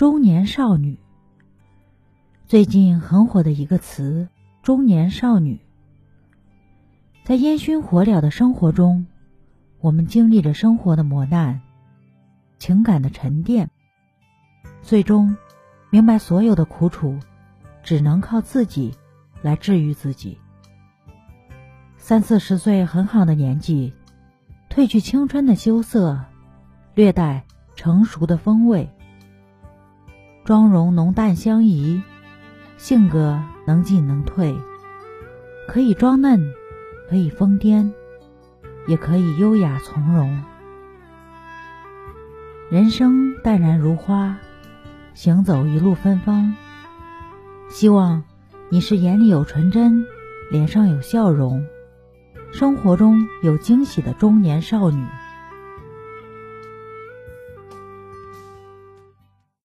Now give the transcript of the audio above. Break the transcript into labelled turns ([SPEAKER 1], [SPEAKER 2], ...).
[SPEAKER 1] 中年少女。最近很火的一个词“中年少女”。在烟熏火燎的生活中，我们经历着生活的磨难、情感的沉淀，最终明白所有的苦楚只能靠自己来治愈自己。三四十岁很好的年纪，褪去青春的羞涩，略带成熟的风味，妆容浓淡相宜，性格能进能退，可以装嫩。可以疯癫，也可以优雅从容。人生淡然如花，行走一路芬芳。希望你是眼里有纯真，脸上有笑容，生活中有惊喜的中年少女。